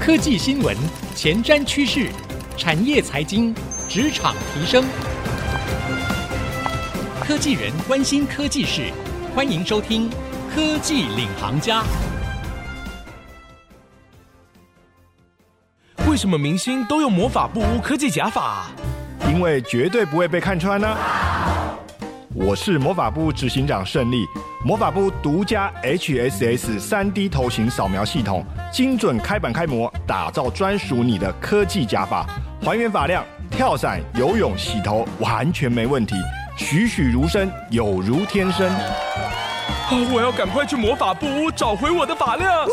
科技新闻、前瞻趋势、产业财经、职场提升，科技人关心科技事，欢迎收听《科技领航家》。为什么明星都用魔法布屋科技假发？因为绝对不会被看穿呢、我是魔法部执行长胜利，魔法部独家 HSS 3D 头型扫描系统，精准开板开模，打造专属你的科技假发，还原发量，跳伞、游泳、洗头完全没问题，栩栩如生，有如天生。我要赶快去魔法部屋找回我的发量。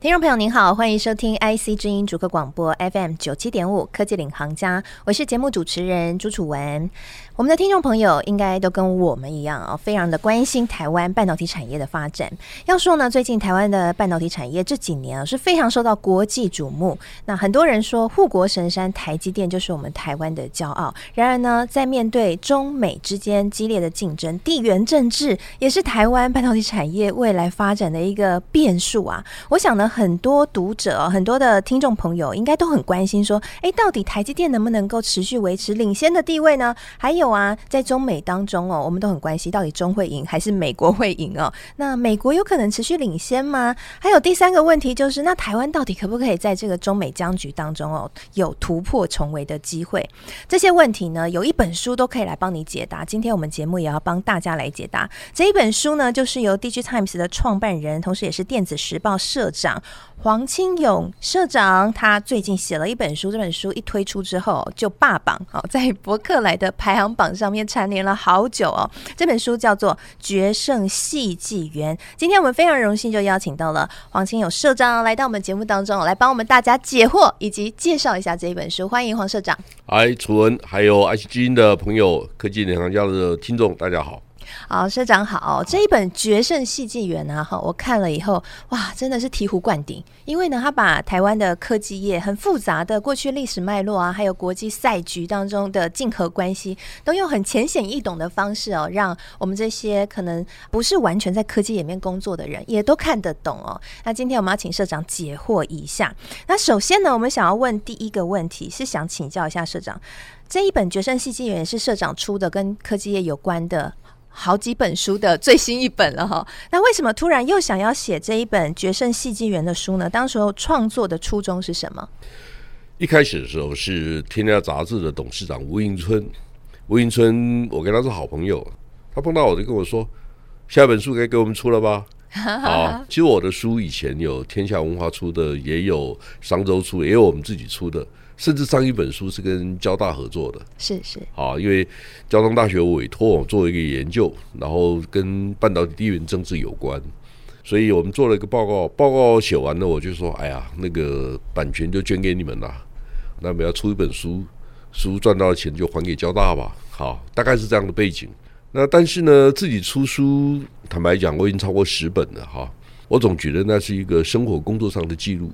听众朋友您好，欢迎收听 IC 之音主客广播 FM 九七点五科技领航家，我是节目主持人朱楚文。我们的听众朋友应该都跟我们一样啊，非常的关心台湾半导体产业的发展。要说呢，最近台湾的半导体产业这几年啊是非常受到国际瞩目。那很多人说护国神山台积电就是我们台湾的骄傲。然而呢，在面对中美之间激烈的竞争，地缘政治也是台湾半导体产业未来发展的一个变数啊。我想呢，很多读者、很多的听众朋友应该都很关心，说，哎，到底台积电能不能够持续维持领先的地位呢？还有。啊，在中美当中哦，我们都很关心到底中会赢还是美国会赢哦？那美国有可能持续领先吗？还有第三个问题就是，那台湾到底可不可以在这个中美僵局当中哦，有突破重围的机会？这些问题呢，有一本书都可以来帮你解答。今天我们节目也要帮大家来解答。这一本书呢，就是由 DigiTimes 的创办人，同时也是电子时报社长。黄清勇社长，他最近写了一本书，这本书一推出之后就霸榜，好，在博客来的排行榜上面蝉联了好久哦。这本书叫做《决胜戏纪元》。今天我们非常荣幸就邀请到了黄清勇社长来到我们节目当中，来帮我们大家解惑以及介绍一下这一本书。欢迎黄社长。嗨，楚文，还有爱惜基因的朋友，科技领航家的听众，大家好。好，社长好。这一本《决胜戏纪元》啊，哈，我看了以后，哇，真的是醍醐灌顶。因为呢，他把台湾的科技业很复杂的过去历史脉络啊，还有国际赛局当中的竞合关系，都用很浅显易懂的方式哦，让我们这些可能不是完全在科技里面工作的人，也都看得懂哦。那今天我们要请社长解惑一下。那首先呢，我们想要问第一个问题，是想请教一下社长，这一本《决胜戏纪元》是社长出的，跟科技业有关的。好几本书的最新一本了哈，那为什么突然又想要写这一本《决胜戏纪元》的书呢？当时候创作的初衷是什么？一开始的时候是《天下杂志》的董事长吴迎春，吴迎春我跟他是好朋友，他碰到我就跟我说：“下一本书该给我们出了吧？” 啊，其实我的书以前有天下文化出的，也有商周出，也有我们自己出的。甚至上一本书是跟交大合作的，是是，好，因为交通大学委托我做一个研究，然后跟半导体地缘政治有关，所以我们做了一个报告，报告写完了，我就说，哎呀，那个版权就捐给你们了，那么要出一本书，书赚到的钱就还给交大吧，好，大概是这样的背景。那但是呢，自己出书，坦白讲，我已经超过十本了哈，我总觉得那是一个生活工作上的记录。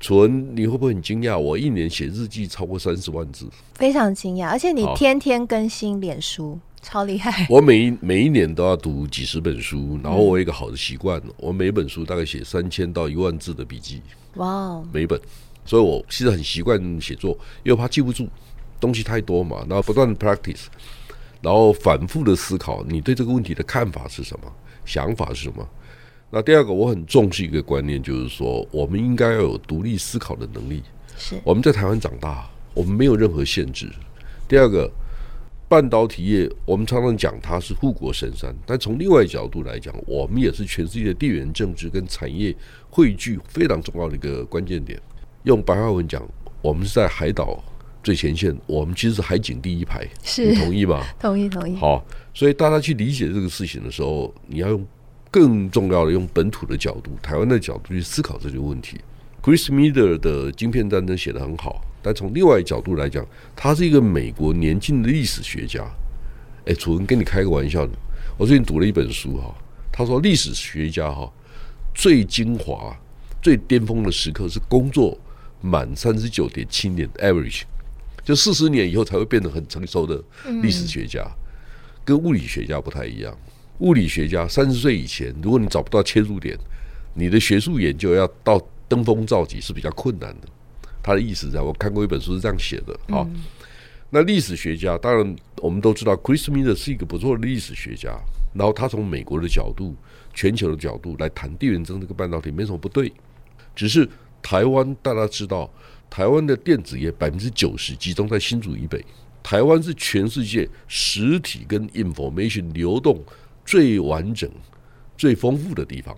楚文，你会不会很惊讶？我一年写日记超过三十万字，非常惊讶。而且你天天更新脸书，超厉害。我每一每一年都要读几十本书，然后我有一个好的习惯，嗯、我每本书大概写三千到一万字的笔记。哇，每一本，所以我其实很习惯写作，因为怕记不住东西太多嘛。然后不断的 practice，然后反复的思考，你对这个问题的看法是什么，想法是什么。那第二个，我很重视一个观念，就是说，我们应该要有独立思考的能力。是我们在台湾长大，我们没有任何限制。第二个，半导体业，我们常常讲它是护国神山，但从另外一角度来讲，我们也是全世界的地缘政治跟产业汇聚非常重要的一个关键点。用白话文讲，我们是在海岛最前线，我们其实是海景第一排。是，你同意吗？同意，同意。好，所以大家去理解这个事情的时候，你要用。更重要的，用本土的角度、台湾的角度去思考这个问题。Chris Miller 的《晶片战争》写得很好，但从另外一角度来讲，他是一个美国年轻的历史学家。哎，楚文跟你开个玩笑，我最近读了一本书哈，他说历史学家哈最精华、最巅峰的时刻是工作满三十九点七年 （average），就四十年以后才会变得很成熟的历史学家，跟物理学家不太一样。物理学家三十岁以前，如果你找不到切入点，你的学术研究要到登峰造极是比较困难的。他的意思在我看过一本书是这样写的啊。嗯、那历史学家当然我们都知道，Chris Miller 是一个不错的历史学家。然后他从美国的角度、全球的角度来谈地缘政治这个半导体没什么不对，只是台湾大家知道，台湾的电子业百分之九十集中在新竹以北，台湾是全世界实体跟 information 流动最完整、最丰富的地方。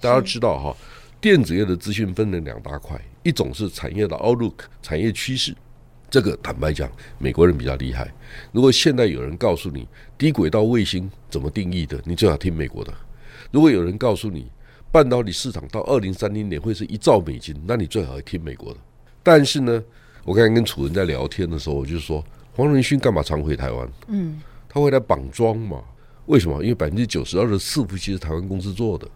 大家知道哈，电子业的资讯分成两大块。一种是产业的 outlook，产业趋势，这个坦白讲，美国人比较厉害。如果现在有人告诉你低轨道卫星怎么定义的，你最好听美国的；如果有人告诉你半导体市场到二零三零年会是一兆美金，那你最好听美国的。但是呢，我刚才跟楚文在聊天的时候，我就说黄仁勋干嘛常回台湾？嗯，他会来绑桩嘛？为什么？因为百分之九十二的伺服器是台湾公司做的。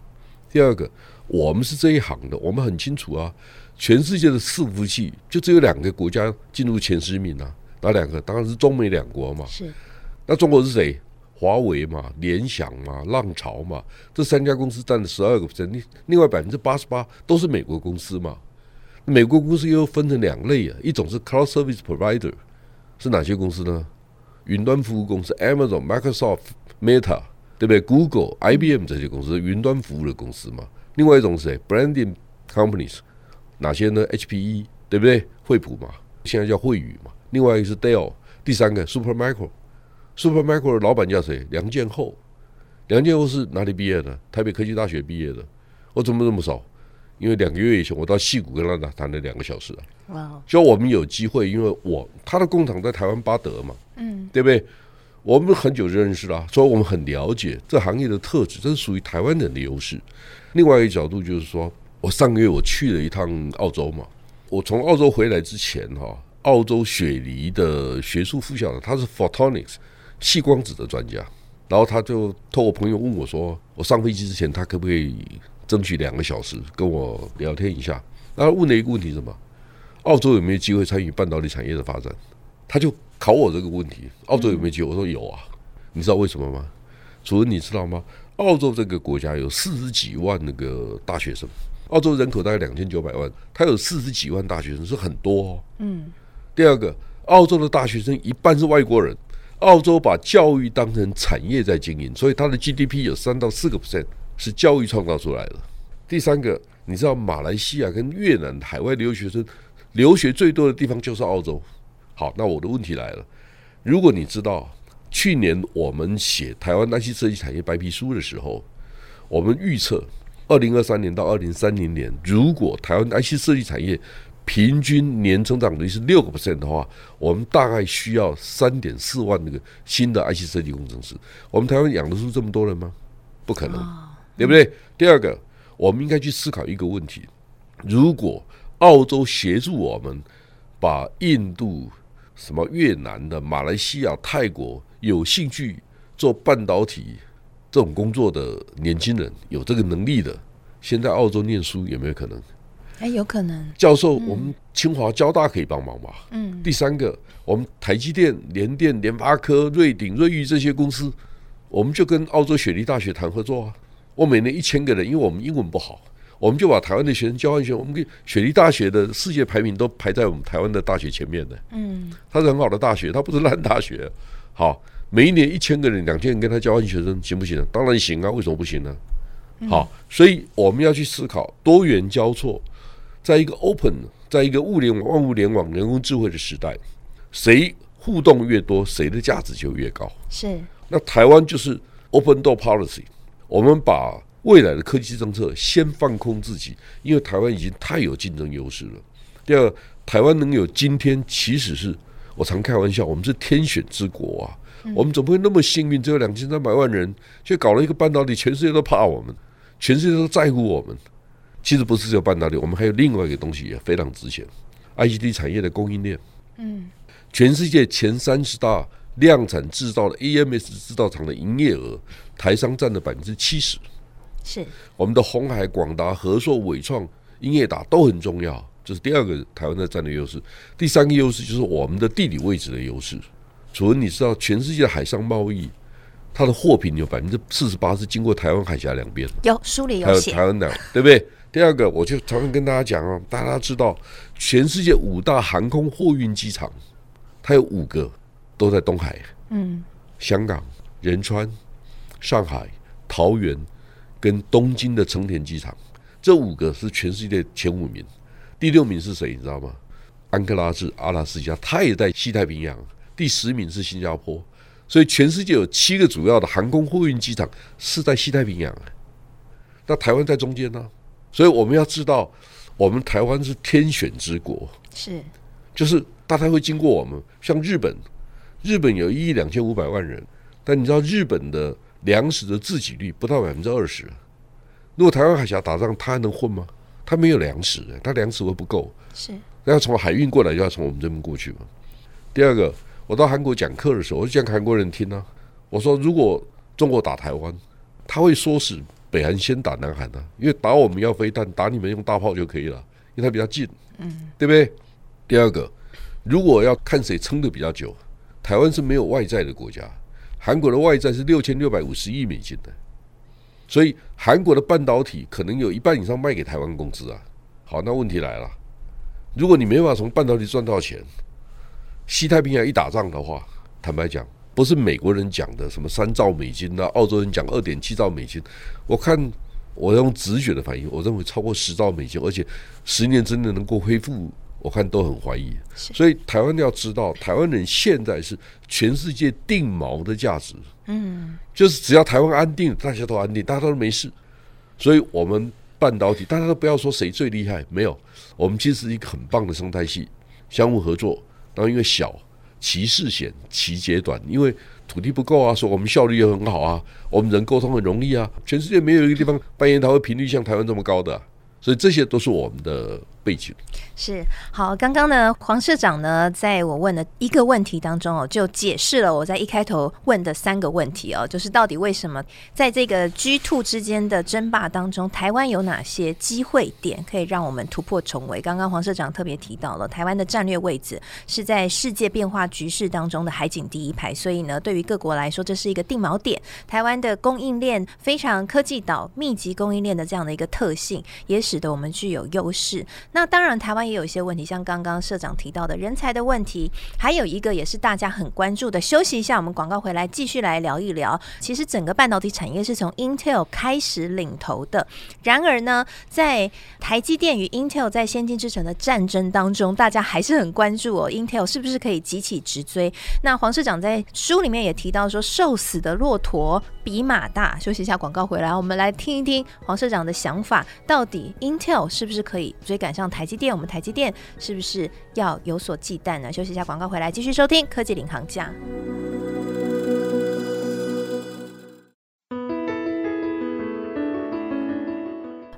第二个，我们是这一行的，我们很清楚啊。全世界的伺服器就只有两个国家进入前十名啊，哪两个？当然是中美两国嘛。是。那中国是谁？华为嘛，联想嘛，浪潮嘛，这三家公司占了十二个 percent，另另外百分之八十八都是美国公司嘛。美国公司又分成两类啊，一种是 cloud service provider，是哪些公司呢？云端服务公司，Amazon、Microsoft、Meta，对不对？Google、IBM 这些公司，云端服务的公司嘛。另外一种是谁？Branding companies。哪些呢？HPE 对不对？惠普嘛，现在叫惠宇嘛。另外一个是 Dell，第三个 Supermicro，Supermicro 的老板叫谁？梁建厚。梁建厚是哪里毕业的？台北科技大学毕业的。我怎么这么熟？因为两个月以前我到戏谷跟他谈谈了两个小时啊。哇！就我们有机会，因为我他的工厂在台湾巴德嘛，嗯，对不对？我们很久认识了，所以我们很了解这行业的特质，这是属于台湾人的优势。另外一个角度就是说。我上个月我去了一趟澳洲嘛，我从澳洲回来之前哈，澳洲雪梨的学术副校长他是 Photonics 矽光子的专家，然后他就托我朋友问我说，我上飞机之前他可不可以争取两个小时跟我聊天一下？然后问了一个问题什么？澳洲有没有机会参与半导体产业的发展？他就考我这个问题，澳洲有没有机会？我说有啊，你知道为什么吗？主任你知道吗？澳洲这个国家有四十几万那个大学生。澳洲人口大概两千九百万，它有四十几万大学生，是很多哦。嗯。第二个，澳洲的大学生一半是外国人。澳洲把教育当成产业在经营，所以它的 GDP 有三到四个 percent 是教育创造出来的。第三个，你知道马来西亚跟越南海外留学生留学最多的地方就是澳洲。好，那我的问题来了，如果你知道去年我们写台湾 IC 设计产业白皮书的时候，我们预测。二零二三年到二零三零年，如果台湾 IC 设计产业平均年成长率是六个 percent 的话，我们大概需要三点四万那个新的 IC 设计工程师。我们台湾养得出这么多人吗？不可能，对不对？第二个，我们应该去思考一个问题：如果澳洲协助我们把印度、什么越南的、马来西亚、泰国有兴趣做半导体。这种工作的年轻人有这个能力的，先在澳洲念书有没有可能？哎，有可能。教授，我们清华、交大可以帮忙吧？嗯。第三个，我们台积电、联电、联发科、瑞鼎、瑞昱这些公司，我们就跟澳洲雪梨大学谈合作啊。我每年一千个人，因为我们英文不好，我们就把台湾的学生交换学生，我们给雪梨大学的世界排名都排在我们台湾的大学前面的。嗯。它是很好的大学，它不是烂大学。好。每一年一千个人、两千人跟他交换学生行不行呢？当然行啊，为什么不行呢？好，所以我们要去思考多元交错，在一个 open，在一个物联网、万物联网、人工智慧的时代，谁互动越多，谁的价值就越高。是。那台湾就是 open door policy，我们把未来的科技政策先放空自己，因为台湾已经太有竞争优势了。第二，台湾能有今天，其实是我常开玩笑，我们是天选之国啊。我们怎么会那么幸运？只有两千三百万人，却搞了一个半导体，全世界都怕我们，全世界都在乎我们。其实不是只有半导体，我们还有另外一个东西也非常值钱，ICT 产业的供应链。嗯，全世界前三十大量产制造的 AMS 制造厂的营业额，台商占了百分之七十。是我们的红海、广达、和硕、伟创、英业达都很重要，这是第二个台湾的战略优势。第三个优势就是我们的地理位置的优势。主任，你知道全世界的海上贸易，它的货品有百分之四十八是经过台湾海峡两边。有书里有写，台湾岛，对不对？第二个，我就常常跟大家讲哦，大家知道，全世界五大航空货运机场，它有五个都在东海，嗯，香港、仁川、上海、桃园跟东京的成田机场，这五个是全世界前五名。第六名是谁？你知道吗？安克拉治、阿拉斯加，它也在西太平洋。第十名是新加坡。所以全世界有七个主要的航空货运机场是在西太平洋，那台湾在中间呢？所以我们要知道，我们台湾是天选之国，是，就是大概会经过我们。像日本，日本有一亿两千五百万人，但你知道日本的粮食的自给率不到百分之二十。如果台湾海峡打仗，他还能混吗？他没有粮食，他粮食会不够。是，那要从海运过来，就要从我们这边过去嘛。第二个，我到韩国讲课的时候，我就讲给韩国人听啊。我说，如果中国打台湾，他会唆使。北韩先打南韩呢、啊，因为打我们要飞弹，打你们用大炮就可以了，因为它比较近，嗯，对不对？第二个，如果要看谁撑得比较久，台湾是没有外债的国家，韩国的外债是六千六百五十亿美金的，所以韩国的半导体可能有一半以上卖给台湾公司啊。好，那问题来了，如果你没办法从半导体赚到钱，西太平洋一打仗的话，坦白讲。不是美国人讲的什么三兆美金呐、澳洲人讲二点七兆美金。我看我用直觉的反应，我认为超过十兆美金，而且十年之内能够恢复，我看都很怀疑。所以台湾要知道，台湾人现在是全世界定锚的价值。嗯，就是只要台湾安定，大家都安定，大家都没事。所以我们半导体，大家都不要说谁最厉害，没有，我们其实是一个很棒的生态系，相互合作，然后因为小。其事险，其节短，因为土地不够啊，所以我们效率也很好啊，我们人沟通很容易啊，全世界没有一个地方半研讨会频率像台湾这么高的啊，所以这些都是我们的。背景是好，刚刚呢，黄社长呢，在我问的一个问题当中哦，就解释了我在一开头问的三个问题哦，就是到底为什么在这个 G two 之间的争霸当中，台湾有哪些机会点可以让我们突破重围？刚刚黄社长特别提到了台湾的战略位置是在世界变化局势当中的海景第一排，所以呢，对于各国来说，这是一个定锚点。台湾的供应链非常科技岛、密集供应链的这样的一个特性，也使得我们具有优势。那那当然，台湾也有一些问题，像刚刚社长提到的人才的问题，还有一个也是大家很关注的。休息一下，我们广告回来继续来聊一聊。其实整个半导体产业是从 Intel 开始领头的，然而呢，在台积电与 Intel 在先进制程的战争当中，大家还是很关注哦，Intel 是不是可以急起直追？那黄社长在书里面也提到说，瘦死的骆驼比马大。休息一下，广告回来，我们来听一听黄社长的想法，到底 Intel 是不是可以追赶上台积电？我们台积电是不是要有所忌惮呢？休息一下，广告回来继续收听科技领航家。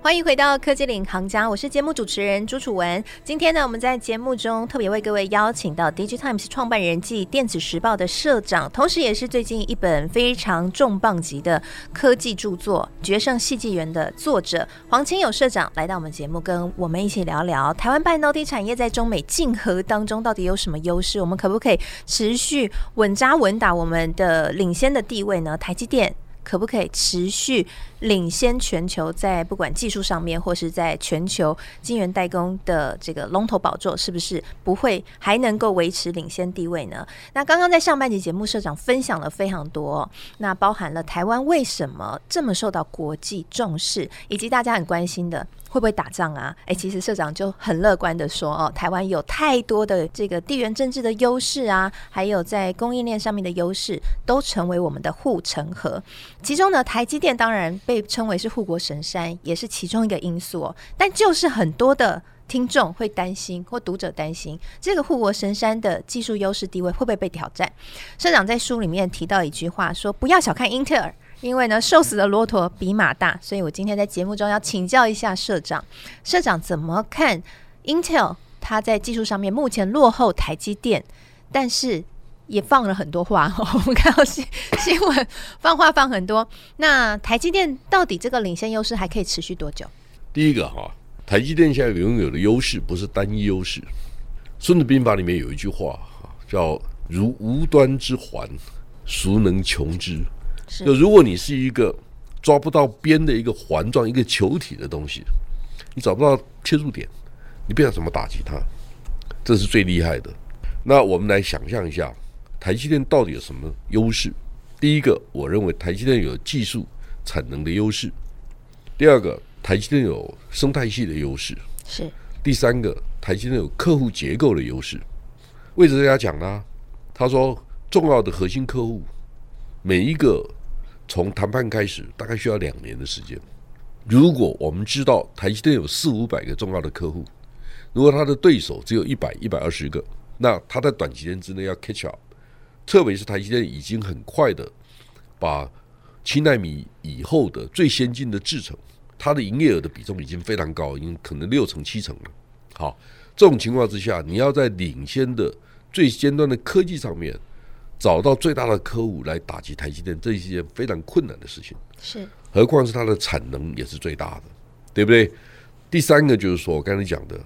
欢迎回到科技领航家，我是节目主持人朱楚文。今天呢，我们在节目中特别为各位邀请到 DIGITIMES 创办人暨电子时报的社长，同时也是最近一本非常重磅级的科技著作《决胜系纪园》的作者黄清友社长来到我们节目，跟我们一起聊聊台湾半导体产业在中美竞合当中到底有什么优势？我们可不可以持续稳扎稳打我们的领先的地位呢？台积电。可不可以持续领先全球，在不管技术上面，或是在全球晶圆代工的这个龙头宝座，是不是不会还能够维持领先地位呢？那刚刚在上半集节目，社长分享了非常多，那包含了台湾为什么这么受到国际重视，以及大家很关心的。会不会打仗啊？诶，其实社长就很乐观的说哦，台湾有太多的这个地缘政治的优势啊，还有在供应链上面的优势，都成为我们的护城河。其中呢，台积电当然被称为是护国神山，也是其中一个因素哦。但就是很多的听众会担心，或读者担心，这个护国神山的技术优势地位会不会被挑战？社长在书里面提到一句话，说不要小看英特尔。因为呢，瘦死的骆驼比马大，所以我今天在节目中要请教一下社长，社长怎么看 Intel？它在技术上面目前落后台积电，但是也放了很多话。我们看到新新闻放话放很多，那台积电到底这个领先优势还可以持续多久？第一个哈，台积电现在拥有的优势不是单一优势，《孙子兵法》里面有一句话叫“如无端之环，孰能穷之？”就如果你是一个抓不到边的一个环状、一个球体的东西，你找不到切入点，你不知道怎么打击它，这是最厉害的。那我们来想象一下，台积电到底有什么优势？第一个，我认为台积电有技术产能的优势；第二个，台积电有生态系的优势；是第三个，台积电有客户结构的优势。魏哲家讲呢，他说重要的核心客户，每一个从谈判开始大概需要两年的时间。如果我们知道台积电有四五百个重要的客户，如果他的对手只有一百、一百二十个，那他在短期间之内要 catch up。特别是台积电已经很快的把七纳米以后的最先进的制程，它的营业额的比重已经非常高，已经可能六成七成了。好，这种情况之下，你要在领先的最尖端的科技上面找到最大的客户来打击台积电，这是一件非常困难的事情。是，何况是它的产能也是最大的，对不对？第三个就是说我刚才讲的，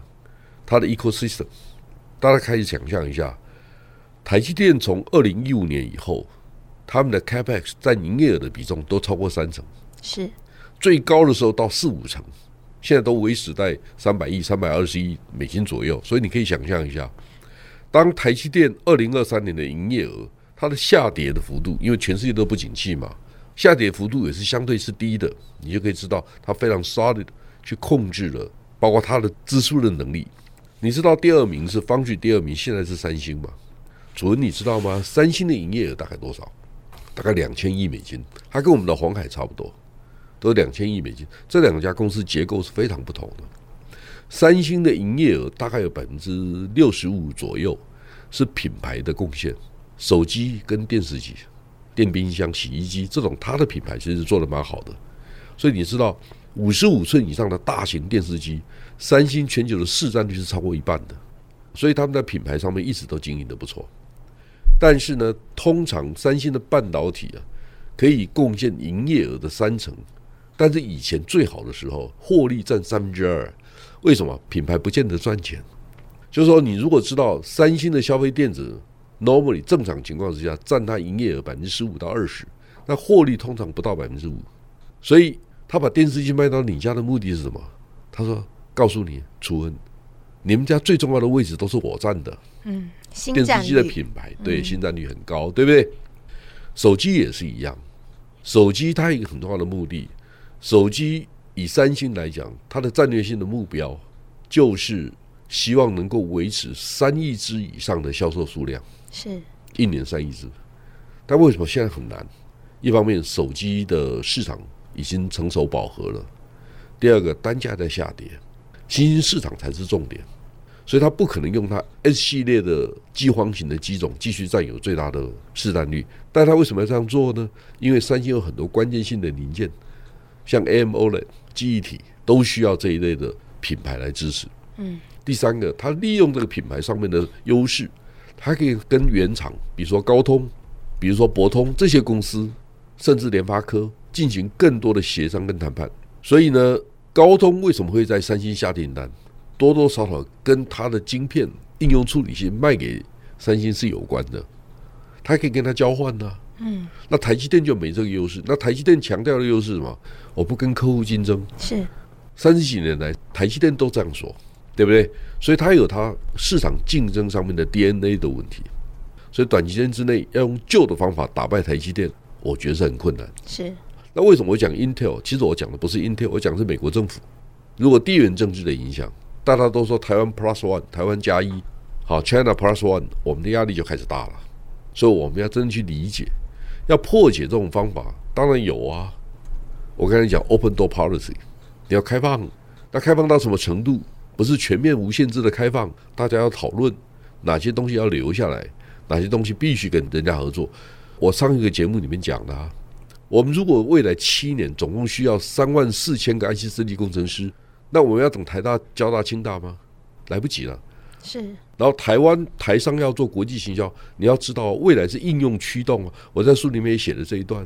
它的 ecosystem，大家开始想象一下。台积电从二零一五年以后，他们的 Capex 占营业额的比重都超过三成，是最高的时候到四五成，现在都维持在三百亿、三百二十亿美金左右。所以你可以想象一下，当台积电二零二三年的营业额它的下跌的幅度，因为全世界都不景气嘛，下跌幅度也是相对是低的，你就可以知道它非常 solid 去控制了，包括它的支出的能力。你知道第二名是方旭第二名现在是三星嘛？主任，你知道吗？三星的营业额大概多少？大概两千亿美金，它跟我们的黄海差不多，都两千亿美金。这两家公司结构是非常不同的。三星的营业额大概有百分之六十五左右是品牌的贡献，手机跟电视机、电冰箱、洗衣机这种，它的品牌其实做得蛮好的。所以你知道，五十五寸以上的大型电视机，三星全球的市占率是超过一半的，所以他们在品牌上面一直都经营得不错。但是呢，通常三星的半导体啊，可以贡献营业额的三成，但是以前最好的时候，获利占三分之二。为什么？品牌不见得赚钱。就是说，你如果知道三星的消费电子，normally 正常情况之下占它营业额百分之十五到二十，那获利通常不到百分之五。所以他把电视机卖到你家的目的是什么？他说：“告诉你，楚恩，你们家最重要的位置都是我占的。”嗯。电视机的品牌对，新占率很高，对不对？手机也是一样，手机它一个很重要的目的，手机以三星来讲，它的战略性的目标就是希望能够维持三亿只以上的销售数量，是一年三亿只。但为什么现在很难？一方面手机的市场已经成熟饱和了，第二个单价在下跌，新兴市场才是重点。所以它不可能用它 S 系列的饥荒型的机种继续占有最大的市占率，但它为什么要这样做呢？因为三星有很多关键性的零件，像 AMOLED 记忆体都需要这一类的品牌来支持。嗯，第三个，它利用这个品牌上面的优势，它可以跟原厂，比如说高通，比如说博通这些公司，甚至联发科进行更多的协商跟谈判。所以呢，高通为什么会在三星下订单？多多少少跟它的晶片应用处理器卖给三星是有关的，它可以跟它交换呢。嗯，那台积电就没这个优势。那台积电强调的优势是什么？我不跟客户竞争。是三十几年来，台积电都这样说，对不对？所以它有它市场竞争上面的 DNA 的问题。所以短期间之内要用旧的方法打败台积电，我觉得是很困难。是。那为什么我讲 Intel？其实我讲的不是 Intel，我讲的是美国政府。如果地缘政治的影响。大家都说台湾 Plus One，台湾加一，好，China Plus One，我们的压力就开始大了。所以我们要真的去理解，要破解这种方法，当然有啊。我刚才讲 Open Door Policy，你要开放，那开放到什么程度？不是全面无限制的开放，大家要讨论哪些东西要留下来，哪些东西必须跟人家合作。我上一个节目里面讲的啊，我们如果未来七年总共需要三万四千个 IC 设计工程师。那我们要等台大、交大、清大吗？来不及了。是。然后台湾台商要做国际行销，你要知道未来是应用驱动啊。我在书里面也写了这一段。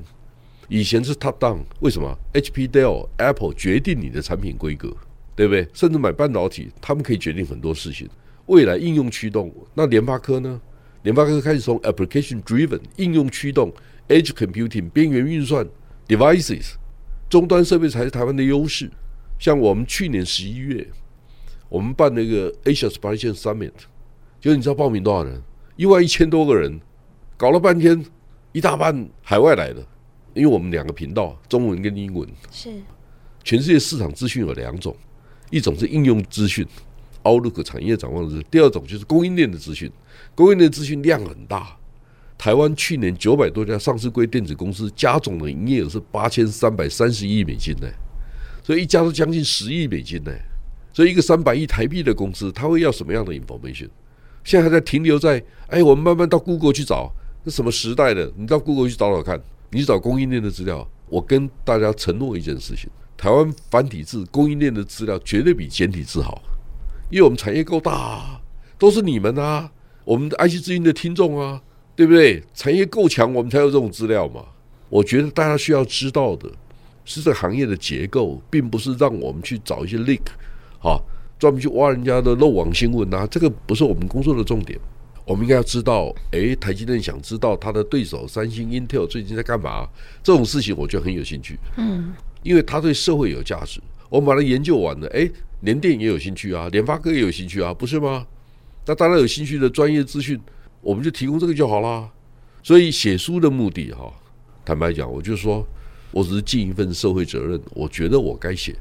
以前是 top down，为什么？HP、Dell、Apple 决定你的产品规格，对不对？甚至买半导体，他们可以决定很多事情。未来应用驱动，那联发科呢？联发科开始从 application driven 应用驱动 edge computing 边缘运算 devices，终端设备才是台湾的优势。像我们去年十一月，我们办那个 Asia Supply Chain Summit，就你知道报名多少人？一万一千多个人，搞了半天，一大半海外来的。因为我们两个频道，中文跟英文，是全世界市场资讯有两种，一种是应用资讯，Outlook 产业展望的资讯；第二种就是供应链的资讯，供应链资讯量很大。台湾去年九百多家上市柜电子公司加总的营业额是八千三百三十亿美金呢，所以一家都将近十亿美金呢。所以一个三百亿台币的公司，他会要什么样的 information？现在还在停留在哎，我们慢慢到 Google 去找，那什么时代的？你到 Google 去找找看。你找供应链的资料，我跟大家承诺一件事情：台湾繁体字供应链的资料绝对比简体字好，因为我们产业够大，都是你们啊，我们的 IC 之音的听众啊，对不对？产业够强，我们才有这种资料嘛。我觉得大家需要知道的是这个行业的结构，并不是让我们去找一些 leak，啊，专门去挖人家的漏网新闻啊，这个不是我们工作的重点。我们应该要知道，诶，台积电想知道他的对手三星、Intel 最近在干嘛？这种事情我觉得很有兴趣。嗯，因为他对社会有价值。我们把它研究完了，哎，联电也有兴趣啊，联发科也有兴趣啊，不是吗？那大家有兴趣的专业资讯，我们就提供这个就好啦。所以写书的目的，哈，坦白讲，我就说，我只是尽一份社会责任。我觉得我该写，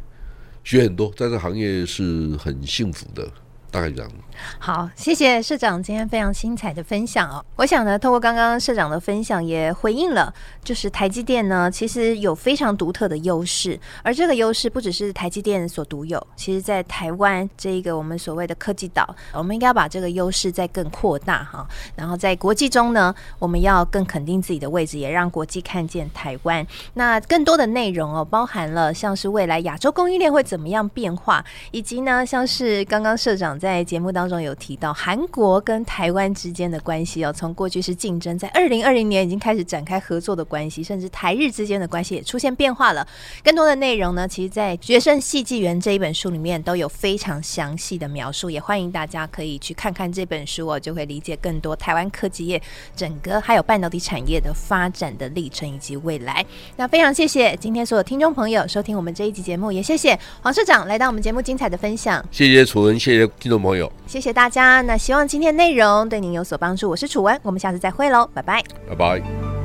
学很多，在这行业是很幸福的。大概这样。好，谢谢社长今天非常精彩的分享哦。我想呢，透过刚刚社长的分享，也回应了，就是台积电呢，其实有非常独特的优势，而这个优势不只是台积电所独有，其实在台湾这一个我们所谓的科技岛，我们应该把这个优势再更扩大哈。然后在国际中呢，我们要更肯定自己的位置，也让国际看见台湾。那更多的内容哦，包含了像是未来亚洲供应链会怎么样变化，以及呢，像是刚刚社长。在在节目当中有提到韩国跟台湾之间的关系哦，从过去是竞争，在二零二零年已经开始展开合作的关系，甚至台日之间的关系也出现变化了。更多的内容呢，其实，在《决胜系纪园》这一本书里面都有非常详细的描述，也欢迎大家可以去看看这本书哦，就会理解更多台湾科技业整个还有半导体产业的发展的历程以及未来。那非常谢谢今天所有听众朋友收听我们这一集节目，也谢谢黄社长来到我们节目精彩的分享。谢谢楚文，谢谢。听众朋友，谢谢大家。那希望今天内容对您有所帮助。我是楚文，我们下次再会喽，拜拜，拜拜。